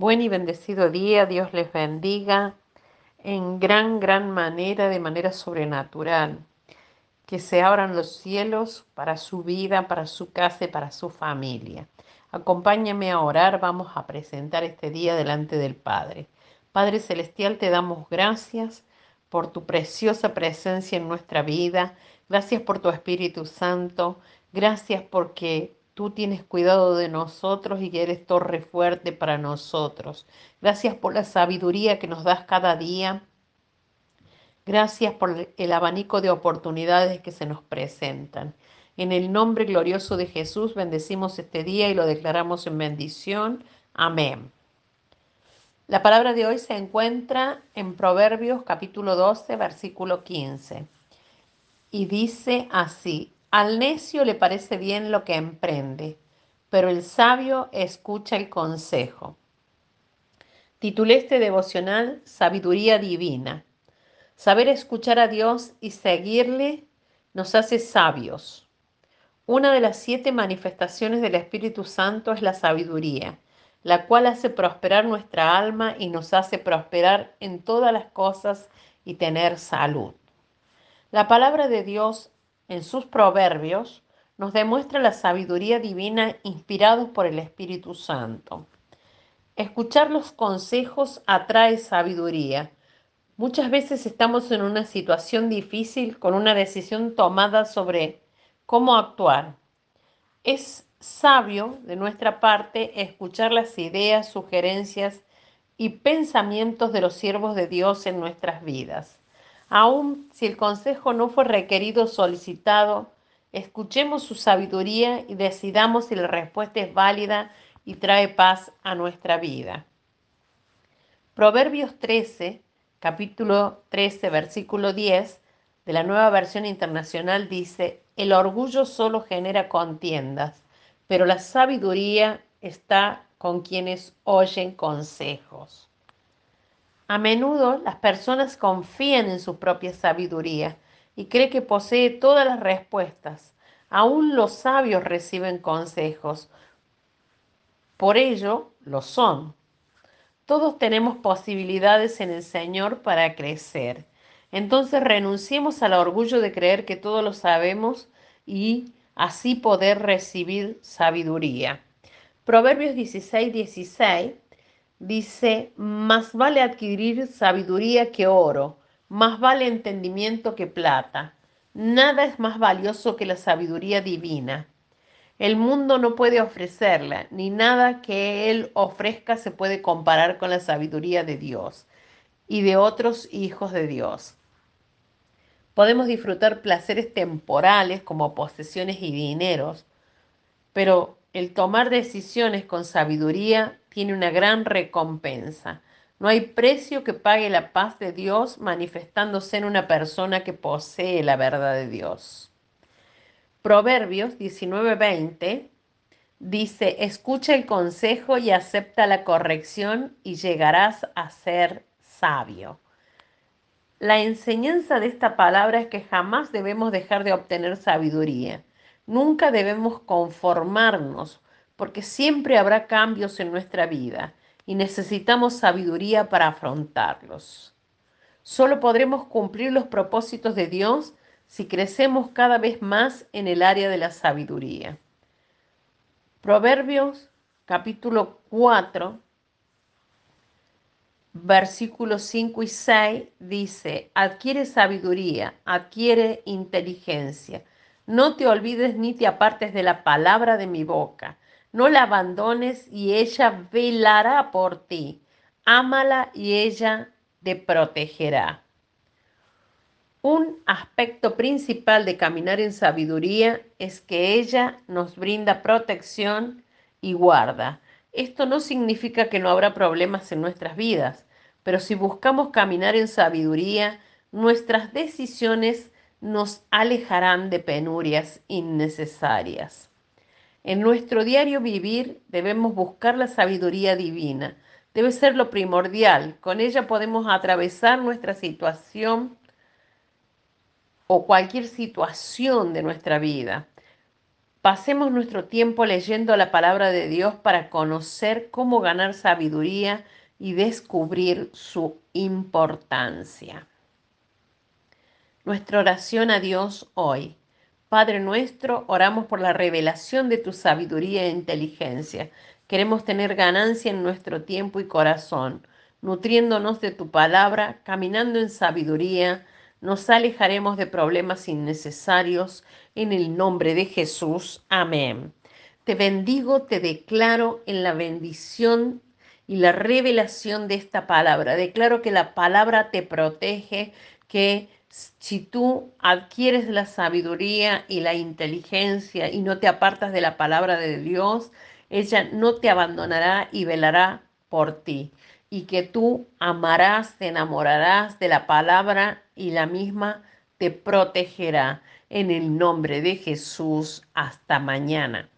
Buen y bendecido día, Dios les bendiga en gran, gran manera, de manera sobrenatural. Que se abran los cielos para su vida, para su casa y para su familia. Acompáñame a orar, vamos a presentar este día delante del Padre. Padre Celestial, te damos gracias por tu preciosa presencia en nuestra vida. Gracias por tu Espíritu Santo. Gracias porque Tú tienes cuidado de nosotros y eres torre fuerte para nosotros. Gracias por la sabiduría que nos das cada día. Gracias por el abanico de oportunidades que se nos presentan. En el nombre glorioso de Jesús bendecimos este día y lo declaramos en bendición. Amén. La palabra de hoy se encuentra en Proverbios capítulo 12, versículo 15. Y dice así, al necio le parece bien lo que emprende, pero el sabio escucha el consejo. Titulé este devocional Sabiduría Divina. Saber escuchar a Dios y seguirle nos hace sabios. Una de las siete manifestaciones del Espíritu Santo es la sabiduría, la cual hace prosperar nuestra alma y nos hace prosperar en todas las cosas y tener salud. La palabra de Dios en sus proverbios, nos demuestra la sabiduría divina inspirados por el Espíritu Santo. Escuchar los consejos atrae sabiduría. Muchas veces estamos en una situación difícil con una decisión tomada sobre cómo actuar. Es sabio de nuestra parte escuchar las ideas, sugerencias y pensamientos de los siervos de Dios en nuestras vidas. Aun si el consejo no fue requerido o solicitado, escuchemos su sabiduría y decidamos si la respuesta es válida y trae paz a nuestra vida. Proverbios 13, capítulo 13, versículo 10 de la nueva versión internacional dice, el orgullo solo genera contiendas, pero la sabiduría está con quienes oyen consejos. A menudo las personas confían en su propia sabiduría y creen que posee todas las respuestas. Aún los sabios reciben consejos. Por ello, lo son. Todos tenemos posibilidades en el Señor para crecer. Entonces renunciemos al orgullo de creer que todo lo sabemos y así poder recibir sabiduría. Proverbios 16, 16 dice, más vale adquirir sabiduría que oro, más vale entendimiento que plata. Nada es más valioso que la sabiduría divina. El mundo no puede ofrecerla, ni nada que Él ofrezca se puede comparar con la sabiduría de Dios y de otros hijos de Dios. Podemos disfrutar placeres temporales como posesiones y dineros, pero el tomar decisiones con sabiduría tiene una gran recompensa. No hay precio que pague la paz de Dios manifestándose en una persona que posee la verdad de Dios. Proverbios 19:20 dice, escucha el consejo y acepta la corrección y llegarás a ser sabio. La enseñanza de esta palabra es que jamás debemos dejar de obtener sabiduría. Nunca debemos conformarnos porque siempre habrá cambios en nuestra vida y necesitamos sabiduría para afrontarlos. Solo podremos cumplir los propósitos de Dios si crecemos cada vez más en el área de la sabiduría. Proverbios capítulo 4, versículos 5 y 6 dice, adquiere sabiduría, adquiere inteligencia no te olvides ni te apartes de la palabra de mi boca. No la abandones y ella velará por ti. Ámala y ella te protegerá. Un aspecto principal de caminar en sabiduría es que ella nos brinda protección y guarda. Esto no significa que no habrá problemas en nuestras vidas, pero si buscamos caminar en sabiduría, nuestras decisiones nos alejarán de penurias innecesarias. En nuestro diario vivir debemos buscar la sabiduría divina. Debe ser lo primordial. Con ella podemos atravesar nuestra situación o cualquier situación de nuestra vida. Pasemos nuestro tiempo leyendo la palabra de Dios para conocer cómo ganar sabiduría y descubrir su importancia. Nuestra oración a Dios hoy. Padre nuestro, oramos por la revelación de tu sabiduría e inteligencia. Queremos tener ganancia en nuestro tiempo y corazón, nutriéndonos de tu palabra, caminando en sabiduría. Nos alejaremos de problemas innecesarios. En el nombre de Jesús. Amén. Te bendigo, te declaro en la bendición y la revelación de esta palabra. Declaro que la palabra te protege, que si tú adquieres la sabiduría y la inteligencia y no te apartas de la palabra de Dios, ella no te abandonará y velará por ti. Y que tú amarás, te enamorarás de la palabra y la misma te protegerá. En el nombre de Jesús, hasta mañana.